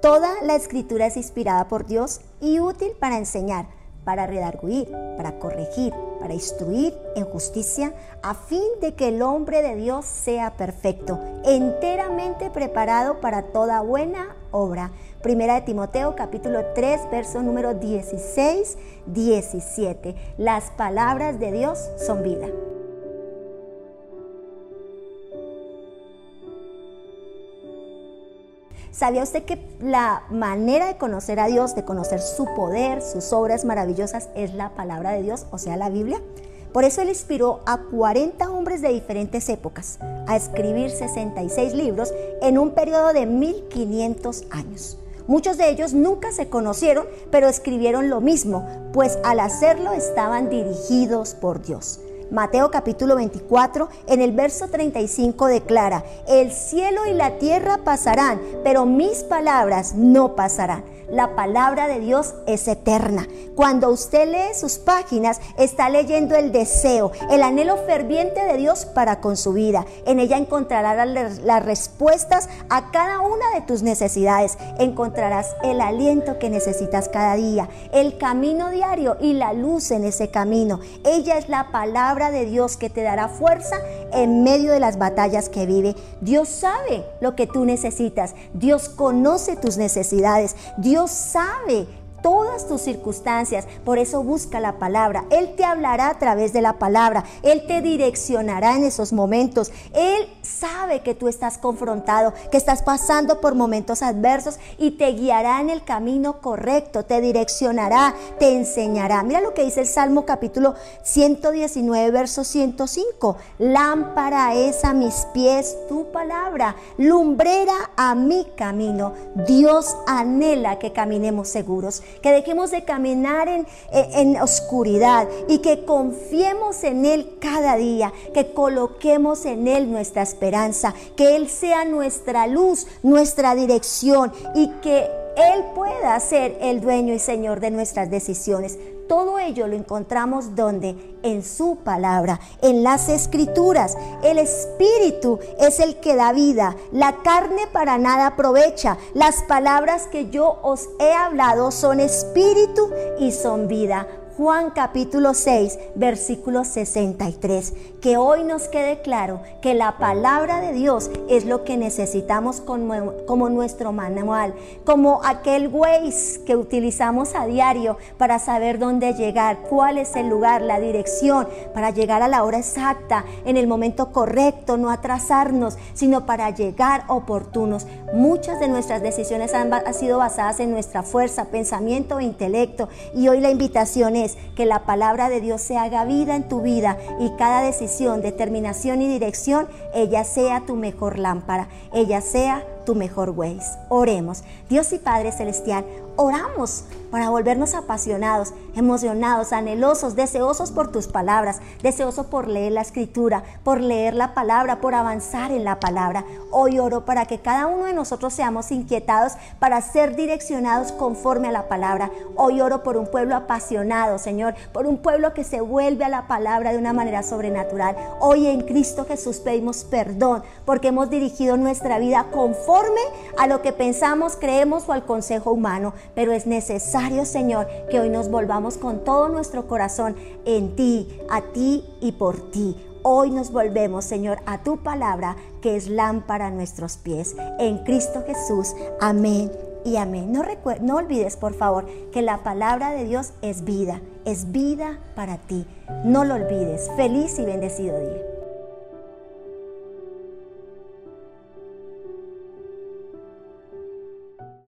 Toda la escritura es inspirada por Dios y útil para enseñar, para redarguir, para corregir, para instruir en justicia, a fin de que el hombre de Dios sea perfecto, enteramente preparado para toda buena obra. Primera de Timoteo capítulo 3, verso número 16, 17. Las palabras de Dios son vida. ¿Sabía usted que la manera de conocer a Dios, de conocer su poder, sus obras maravillosas, es la palabra de Dios, o sea, la Biblia? Por eso él inspiró a 40 hombres de diferentes épocas a escribir 66 libros en un periodo de 1500 años. Muchos de ellos nunca se conocieron, pero escribieron lo mismo, pues al hacerlo estaban dirigidos por Dios. Mateo capítulo 24, en el verso 35 declara, el cielo y la tierra pasarán, pero mis palabras no pasarán. La palabra de Dios es eterna. Cuando usted lee sus páginas, está leyendo el deseo, el anhelo ferviente de Dios para con su vida. En ella encontrarás las respuestas a cada una de tus necesidades. Encontrarás el aliento que necesitas cada día, el camino diario y la luz en ese camino. Ella es la palabra de Dios que te dará fuerza en medio de las batallas que vive. Dios sabe lo que tú necesitas. Dios conoce tus necesidades. Dios sabe todas tus circunstancias. Por eso busca la palabra. Él te hablará a través de la palabra. Él te direccionará en esos momentos. Él sabe que tú estás confrontado, que estás pasando por momentos adversos y te guiará en el camino correcto, te direccionará, te enseñará. Mira lo que dice el Salmo capítulo 119, verso 105. Lámpara es a mis pies tu palabra, lumbrera a mi camino. Dios anhela que caminemos seguros que dejemos de caminar en, en, oscuridad y que confiemos en Él cada día, que coloquemos en Él nuestra esperanza, que Él sea nuestra luz, nuestra dirección y que Él pueda ser el dueño y señor de nuestras decisiones. Todo ello lo encontramos donde? En su palabra, en las escrituras. El espíritu es el que da vida. La carne para nada aprovecha. Las palabras que yo os he hablado son espíritu y son vida. Juan capítulo 6, versículo 63. Que hoy nos quede claro que la palabra de Dios es lo que necesitamos como, nuestro manual, como aquel Waze que utilizamos a diario para saber dónde llegar, cuál es el lugar, la dirección, para llegar a la hora exacta, en el momento correcto, no atrasarnos, sino para llegar oportunos. Muchas de nuestras decisiones han, han sido basadas en nuestra fuerza, pensamiento e intelecto. Y hoy la invitación es que la palabra de Dios se haga vida en tu vida y cada decisión, determinación y dirección, ella sea tu mejor lámpara, ella sea tu mejor ways. Oremos. Dios y Padre Celestial, oramos para volvernos apasionados, emocionados, anhelosos, deseosos por tus palabras, deseosos por leer la escritura, por leer la palabra, por avanzar en la palabra. Hoy oro para que cada uno de nosotros seamos inquietados para ser direccionados conforme a la palabra. Hoy oro por un pueblo apasionado, Señor, por un pueblo que se vuelve a la palabra de una manera sobrenatural. Hoy en Cristo Jesús pedimos perdón porque hemos dirigido nuestra vida conforme a lo que pensamos, creemos o al consejo humano, pero es necesario Señor, que hoy nos volvamos con todo nuestro corazón en ti, a ti y por ti. Hoy nos volvemos, Señor, a tu palabra, que es lámpara a nuestros pies. En Cristo Jesús. Amén y amén. No, no olvides, por favor, que la palabra de Dios es vida, es vida para ti. No lo olvides. Feliz y bendecido día.